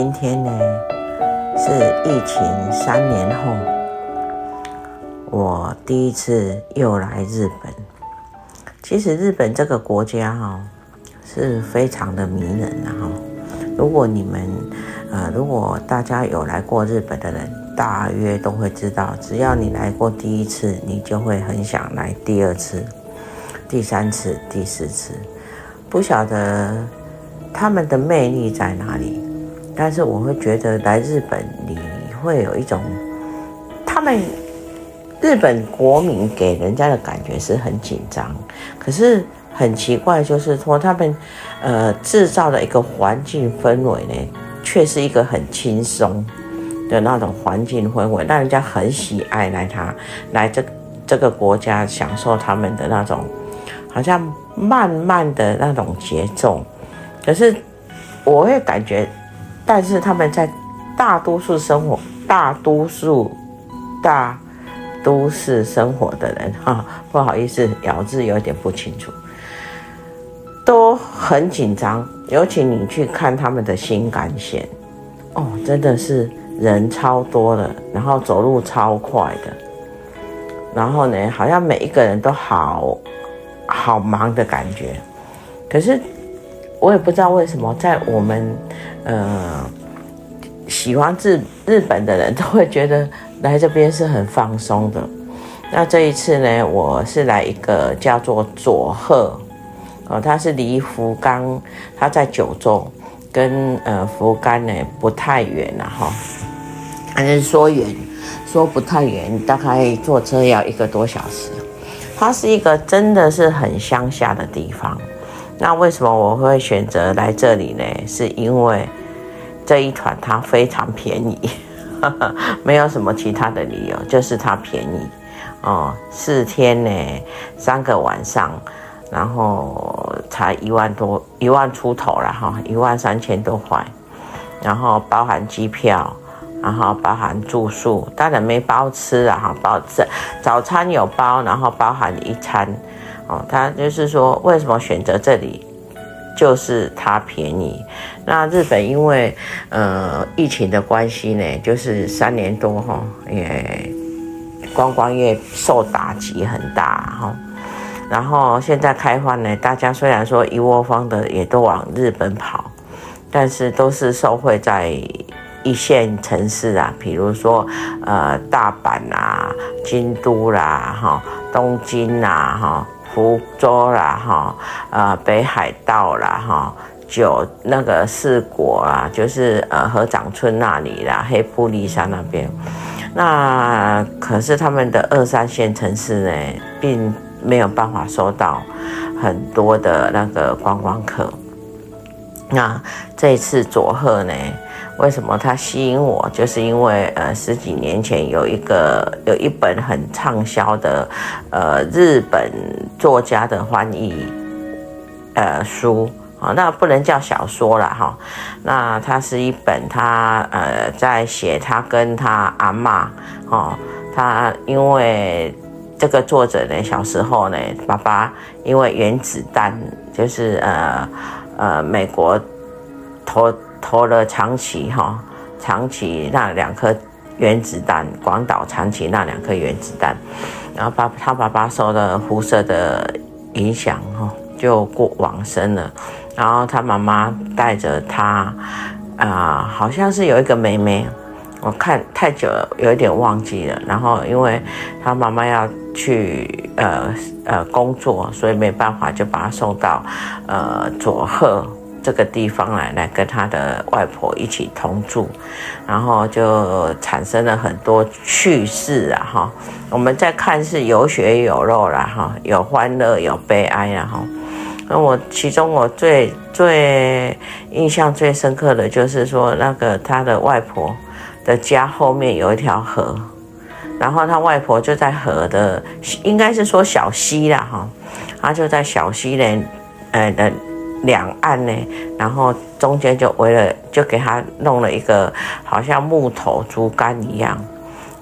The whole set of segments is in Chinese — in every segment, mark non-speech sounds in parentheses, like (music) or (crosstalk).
今天呢是疫情三年后，我第一次又来日本。其实日本这个国家哈是非常的迷人的哈。如果你们呃，如果大家有来过日本的人，大约都会知道，只要你来过第一次，你就会很想来第二次、第三次、第四次。不晓得他们的魅力在哪里，但是我会觉得来日本，你会有一种他们日本国民给人家的感觉是很紧张，可是很奇怪，就是说他们呃制造的一个环境氛围呢，却是一个很轻松的那种环境氛围，让人家很喜爱来他来这这个国家享受他们的那种。好像慢慢的那种节奏，可是我会感觉，但是他们在大多数生活、大多数大都市生活的人哈，不好意思，咬字有点不清楚，都很紧张。尤其你去看他们的新干线，哦，真的是人超多的，然后走路超快的，然后呢，好像每一个人都好。好忙的感觉，可是我也不知道为什么，在我们呃喜欢日日本的人都会觉得来这边是很放松的。那这一次呢，我是来一个叫做佐贺哦，它是离福冈，它在九州，跟呃福冈呢不太远了哈。还是说远，说不太远，大概坐车要一个多小时。它是一个真的是很乡下的地方，那为什么我会选择来这里呢？是因为这一团它非常便宜，(laughs) 没有什么其他的理由，就是它便宜哦。四天呢，三个晚上，然后才一万多，一万出头了哈，一万三千多块，然后包含机票。然后包含住宿，当然没包吃啊，哈，包吃早餐有包，然后包含一餐，哦，他就是说为什么选择这里，就是它便宜。那日本因为呃疫情的关系呢，就是三年多哈，也观光业受打击很大哈，然后现在开放呢，大家虽然说一窝蜂的也都往日本跑，但是都是受惠在。一线城市啊，比如说呃大阪啊、京都啦、哈东京啦、哈福州啦、哈呃北海道啦、哈九那个四国啊，就是呃河掌村那里啦、黑部立山那边。那可是他们的二三线城市呢，并没有办法收到很多的那个观光客。那这次佐贺呢？为什么它吸引我？就是因为呃十几年前有一个有一本很畅销的呃日本作家的翻译呃书啊、那不能叫小说了哈、那它是一本他呃在写他跟他阿嬷哦，他因为这个作者呢小时候呢爸爸因为原子弹就是呃呃美国投。投了长崎哈，长崎那两颗原子弹，广岛、长崎那两颗原子弹，然后爸他爸爸受了辐射的影响哈，就过往生了，然后他妈妈带着他，啊、好像是有一个妹妹，我看太久了，有一点忘记了。然后因为他妈妈要去呃呃工作，所以没办法，就把他送到呃佐贺。这个地方来来跟他的外婆一起同住，然后就产生了很多趣事啊哈。我们在看是有血有肉啦哈，有欢乐有悲哀啊哈。那我其中我最最印象最深刻的就是说，那个他的外婆的家后面有一条河，然后他外婆就在河的应该是说小溪啦哈，他就在小溪的呃的。两岸呢，然后中间就围了，就给他弄了一个好像木头竹竿一样，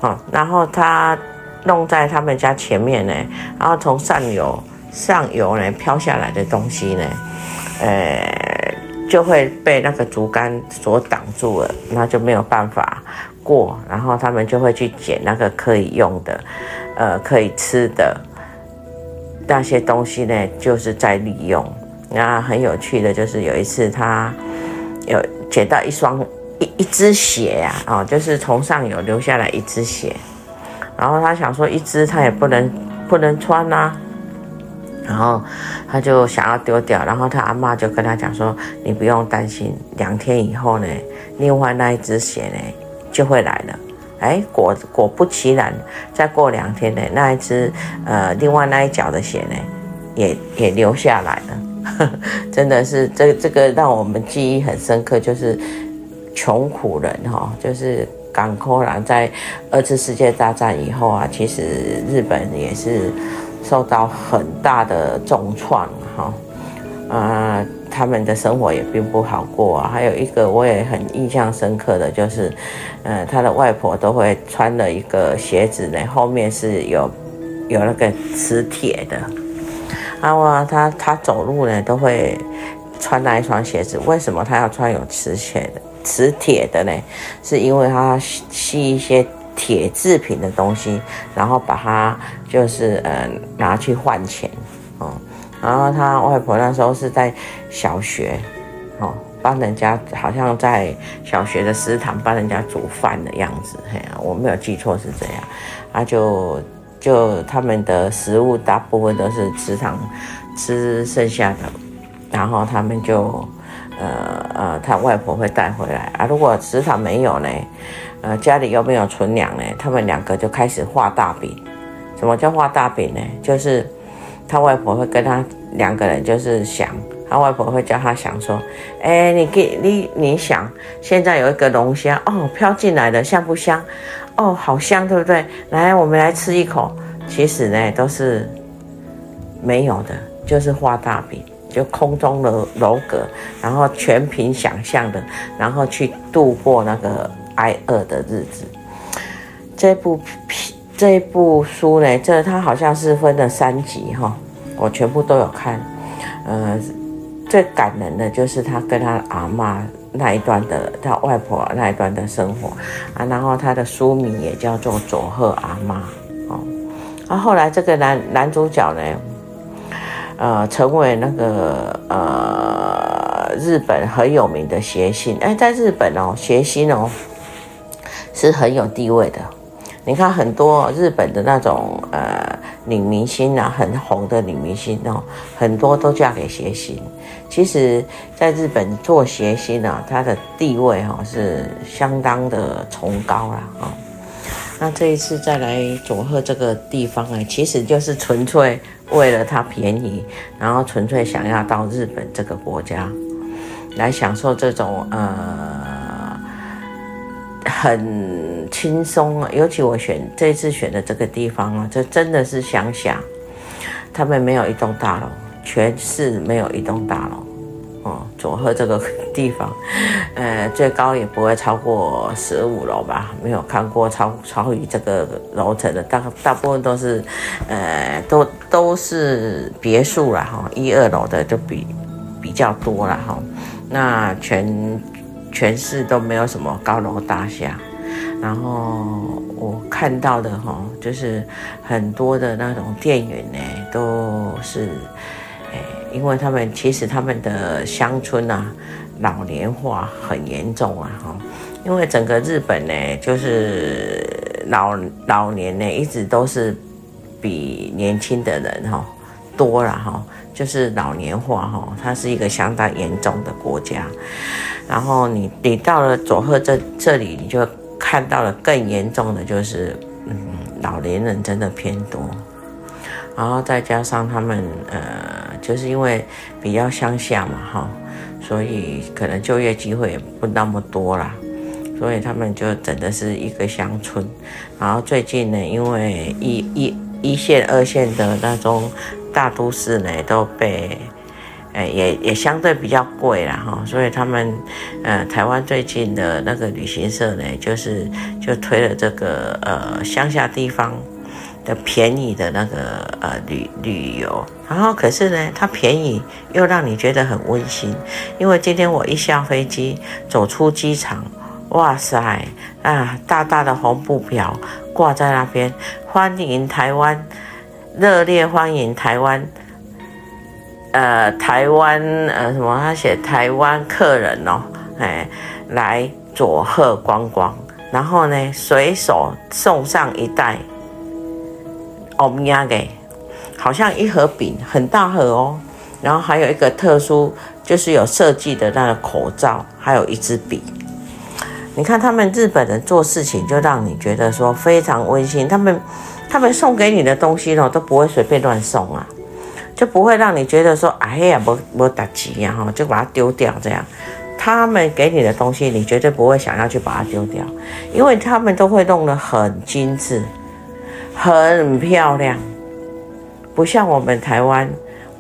哦，然后他弄在他们家前面呢，然后从上游上游呢飘下来的东西呢，呃，就会被那个竹竿所挡住了，那就没有办法过，然后他们就会去捡那个可以用的，呃，可以吃的那些东西呢，就是在利用。那很有趣的就是有一次他有捡到一双一一只鞋呀，啊，就是从上游流下来一只鞋，然后他想说一只他也不能不能穿呐，然后他就想要丢掉，然后他阿嬷就跟他讲说，你不用担心，两天以后呢，另外那一只鞋呢就会来了，哎，果果不其然，再过两天呢，那一只呃另外那一脚的鞋呢也也留下来了。(laughs) 真的是这这个让我们记忆很深刻，就是穷苦人哈，就是港口人在二次世界大战以后啊，其实日本也是受到很大的重创哈，啊，他们的生活也并不好过啊。还有一个我也很印象深刻的就是，呃，他的外婆都会穿了一个鞋子呢，后面是有有那个磁铁的。然后啊，他他走路呢都会穿那一双鞋子。为什么他要穿有磁铁的磁铁的呢？是因为他吸一些铁制品的东西，然后把它就是呃拿去换钱哦。然后他外婆那时候是在小学哦，帮人家好像在小学的食堂帮人家煮饭的样子。嘿，我没有记错是这样，他就。就他们的食物大部分都是食堂吃剩下的，然后他们就呃呃，他外婆会带回来啊。如果食堂没有呢，呃，家里又没有存粮呢，他们两个就开始画大饼。什么叫画大饼呢？就是他外婆会跟他两个人就是想，外婆会叫他想说，哎，你给你你想，现在有一个龙虾哦，飘进来了，香不香？哦，好香，对不对？来，我们来吃一口。其实呢，都是没有的，就是画大饼，就空中的楼阁，然后全凭想象的，然后去度过那个挨饿的日子。这部这部书呢，这它好像是分了三集哈，我全部都有看。呃，最感人的就是他跟他阿妈。那一段的他外婆那一段的生活啊，然后他的书名也叫做佐贺阿妈哦。然后后来这个男男主角呢，呃，成为那个呃日本很有名的谐星。哎，在日本哦，谐星哦是很有地位的。你看很多日本的那种呃女明星啊，很红的女明星哦，很多都嫁给谐星。其实，在日本做谐星啊，他的地位哈是相当的崇高啦。哈。那这一次再来佐贺这个地方呢，其实就是纯粹为了它便宜，然后纯粹想要到日本这个国家来享受这种呃很轻松啊。尤其我选这次选的这个地方啊，这真的是乡下，他们没有一栋大楼。全市没有一栋大楼，哦，佐贺这个地方，(laughs) 呃，最高也不会超过十五楼吧？没有看过超超于这个楼层的，大大部分都是，呃，都都是别墅了，哈，一二楼的就比比较多了哈。那全全市都没有什么高楼大厦，然后我看到的哈，就是很多的那种店员呢，都是。因为他们其实他们的乡村啊，老年化很严重啊，哈，因为整个日本呢，就是老老年呢，一直都是比年轻的人哈多了哈，就是老年化哈，它是一个相当严重的国家。然后你你到了佐贺这这里，你就看到了更严重的就是，嗯，老年人真的偏多。然后再加上他们呃，就是因为比较乡下嘛，哈，所以可能就业机会也不那么多啦，所以他们就真的是一个乡村。然后最近呢，因为一一一线、二线的那种大都市呢，都被，呃，也也相对比较贵啦，哈，所以他们呃，台湾最近的那个旅行社呢，就是就推了这个呃乡下地方。的便宜的那个呃旅旅游，然后可是呢，它便宜又让你觉得很温馨，因为今天我一下飞机走出机场，哇塞啊，大大的红布条挂在那边，欢迎台湾，热烈欢迎台湾，呃台湾呃什么？他写台湾客人哦，哎来佐贺观光，然后呢随手送上一袋。欧米亚给，好像一盒饼，很大盒哦。然后还有一个特殊，就是有设计的那个口罩，还有一支笔。你看他们日本人做事情，就让你觉得说非常温馨。他们他们送给你的东西呢，都不会随便乱送啊，就不会让你觉得说哎呀，不不打击呀哈，就把它丢掉这样。他们给你的东西，你绝对不会想要去把它丢掉，因为他们都会弄得很精致。很漂亮，不像我们台湾，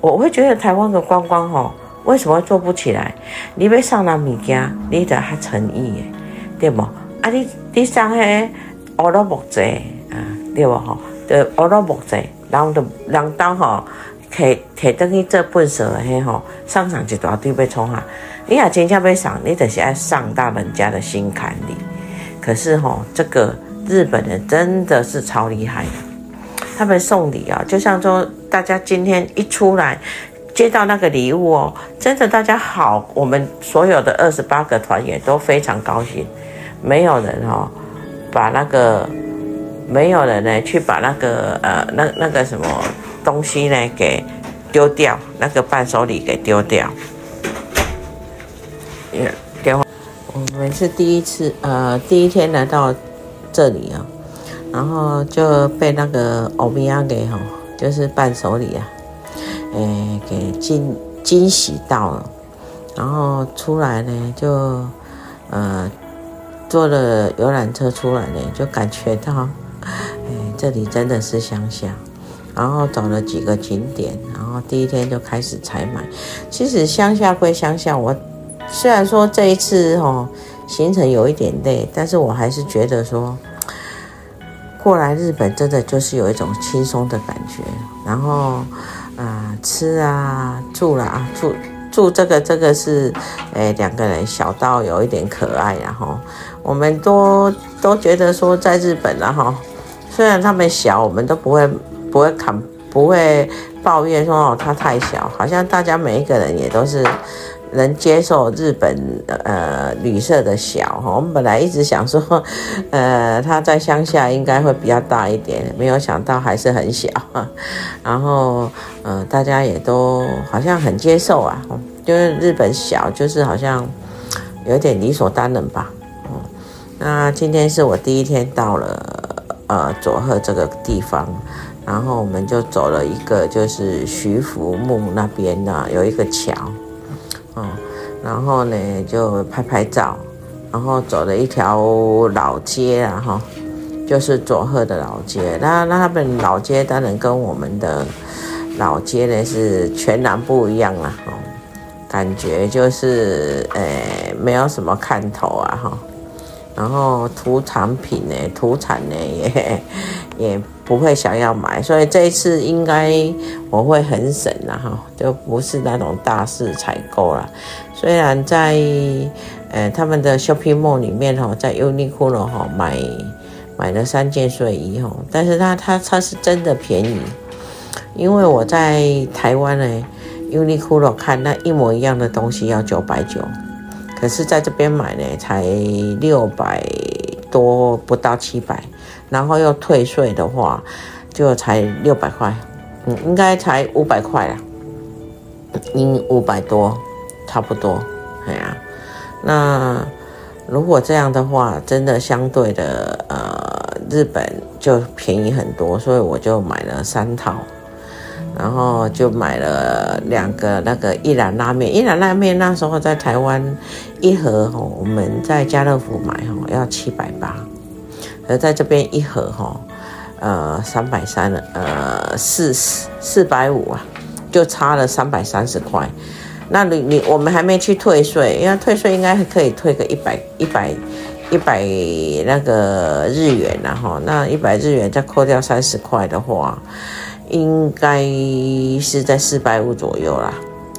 我会觉得台湾的观光吼，为什么做不起来？你要送人物件，你得还诚意，对不？啊你，你你送迄乌鲁木齐啊，对不吼？的乌鲁木齐，然后就人当吼，摕摕等于这本色的迄吼，上上一大堆要创哈。你也真正要送，你就是要上到人家的心坎里。可是吼，这个。日本人真的是超厉害的，他们送礼啊，就像说大家今天一出来接到那个礼物哦，真的大家好，我们所有的二十八个团员都非常高兴，没有人哦把那个没有人呢去把那个呃那那个什么东西呢给丢掉，那个伴手礼给丢掉。也电话，我们是第一次呃第一天来到。这里啊，然后就被那个欧米亚给哈，就是伴手礼啊，诶，给惊惊喜到了。然后出来呢，就呃坐了游览车出来呢，就感觉到，哎，这里真的是乡下。然后走了几个景点，然后第一天就开始采买。其实乡下归乡下，我虽然说这一次哦。行程有一点累，但是我还是觉得说，过来日本真的就是有一种轻松的感觉。然后，啊、吃啊，住啦，啊，住住这个这个是，哎，两个人小到有一点可爱，然后我们都都觉得说在日本，然后虽然他们小，我们都不会不会看不会抱怨说哦他太小，好像大家每一个人也都是。能接受日本呃旅社的小哈，我们本来一直想说，(laughs) 呃，他在乡下应该会比较大一点，没有想到还是很小。(laughs) 然后呃，大家也都好像很接受啊，就是日本小，就是好像有点理所当然吧。那今天是我第一天到了呃佐贺这个地方，然后我们就走了一个就是徐福木那边呢，有一个桥。嗯，然后呢，就拍拍照，然后走了一条老街啊，哈，就是佐贺的老街。那那他们老街当然跟我们的老街呢是全然不一样了，哈，感觉就是诶没有什么看头啊，哈。然后土产品呢，(laughs) 土产呢也 (laughs) 也不会想要买，所以这一次应该我会很省了哈，就不是那种大肆采购了。虽然在呃他们的 shopping mall 里面哈，在 Uniqlo 哈买买了三件睡衣哈，但是它它它是真的便宜，因为我在台湾呢 Uniqlo 看那一模一样的东西要九百九，可是在这边买呢才六百多，不到七百，然后又退税的话，就才六百块，嗯，应该才五百块啦，应五百多，差不多，哎呀、啊，那如果这样的话，真的相对的，呃，日本就便宜很多，所以我就买了三套。然后就买了两个那个一兰拉面，一兰拉面那时候在台湾一盒哈，我们在家乐福买哈要七百八，而在这边一盒哈，呃三百三了，呃四四百五啊，就差了三百三十块。那你你我们还没去退税，因为退税应该可以退个一百一百一百那个日元然后那一百日元再扣掉三十块的话。应该是在四百五左右啦，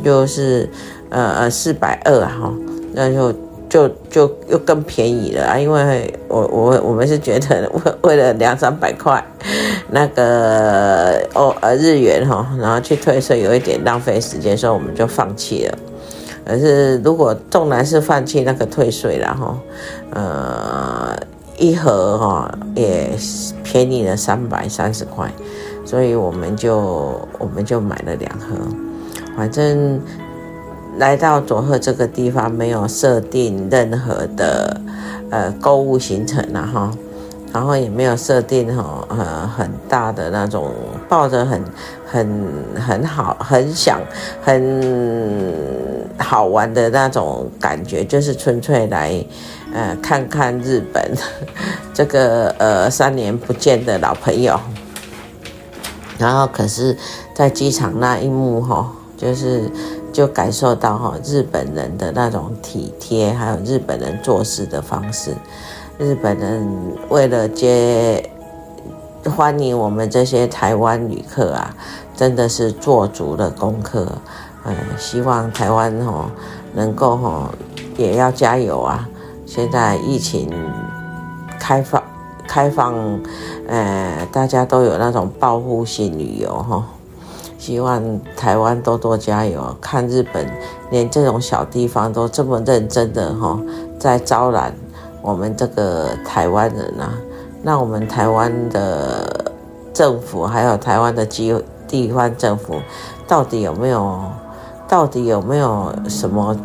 就是呃呃四百二哈，那就就就又更便宜了啊！因为我我我们是觉得为为了两三百块那个哦呃日元哈，然后去退税有一点浪费时间，所以我们就放弃了。可是如果纵然是放弃那个退税了哈，呃一盒哈也便宜了三百三十块。所以我们就我们就买了两盒，反正来到佐贺这个地方没有设定任何的呃购物行程了哈，然后也没有设定哈呃很大的那种抱着很很很好很想很好玩的那种感觉，就是纯粹来呃看看日本这个呃三年不见的老朋友。然后，可是，在机场那一幕哈，就是就感受到哈日本人的那种体贴，还有日本人做事的方式。日本人为了接欢迎我们这些台湾旅客啊，真的是做足了功课。嗯，希望台湾哦能够哦也要加油啊！现在疫情开放。开放，呃，大家都有那种报复性旅游哈，希望台湾多多加油。看日本连这种小地方都这么认真的哈，在招揽我们这个台湾人啊，那我们台湾的政府还有台湾的机地方政府，到底有没有，到底有没有什么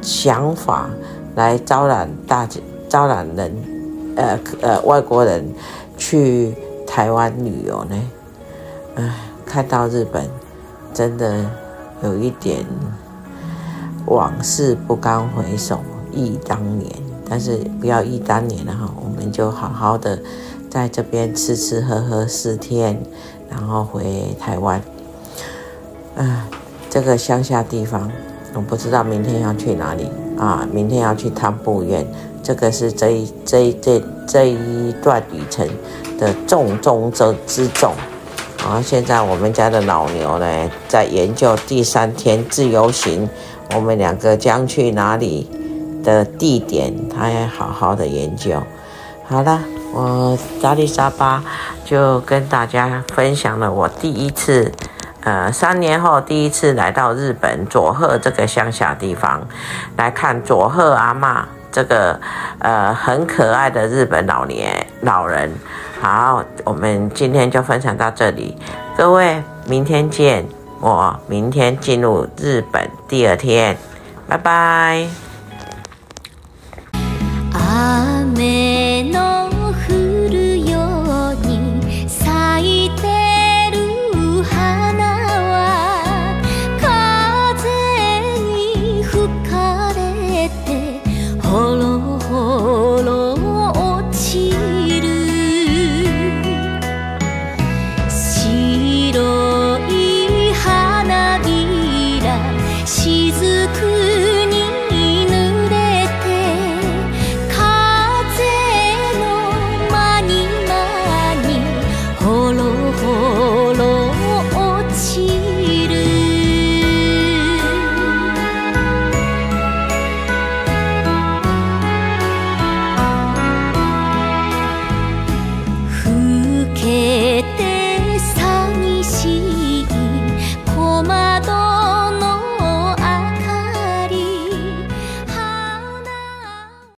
想法来招揽大家招揽人？呃呃，外国人去台湾旅游呢，唉，看到日本，真的有一点往事不堪回首，忆当年。但是不要忆当年了哈，我们就好好的在这边吃吃喝喝四天，然后回台湾。啊，这个乡下地方，我不知道明天要去哪里啊？明天要去汤布院。这个是这一这一这这一段旅程的重中之之重。然后现在我们家的老牛呢，在研究第三天自由行，我们两个将去哪里的地点，他也好好的研究。好了，我扎丽莎巴就跟大家分享了我第一次，呃，三年后第一次来到日本佐贺这个乡下地方，来看佐贺阿嬷。这个呃很可爱的日本老年老人，好，我们今天就分享到这里，各位明天见，我明天进入日本第二天，拜拜。